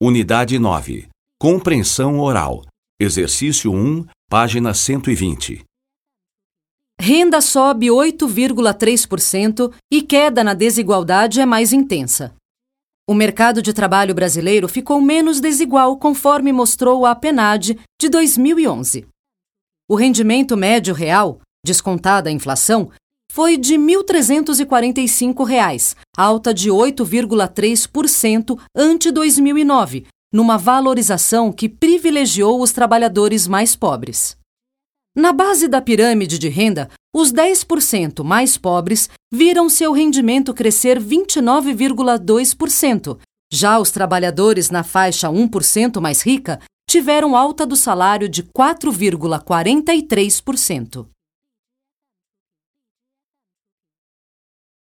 Unidade 9. Compreensão oral. Exercício 1, página 120. Renda sobe 8,3% e queda na desigualdade é mais intensa. O mercado de trabalho brasileiro ficou menos desigual conforme mostrou a PNAD de 2011. O rendimento médio real, descontada a inflação, foi de R$ 1.345, alta de 8,3% ante 2009, numa valorização que privilegiou os trabalhadores mais pobres. Na base da pirâmide de renda, os 10% mais pobres viram seu rendimento crescer 29,2%. Já os trabalhadores na faixa 1% mais rica tiveram alta do salário de 4,43%.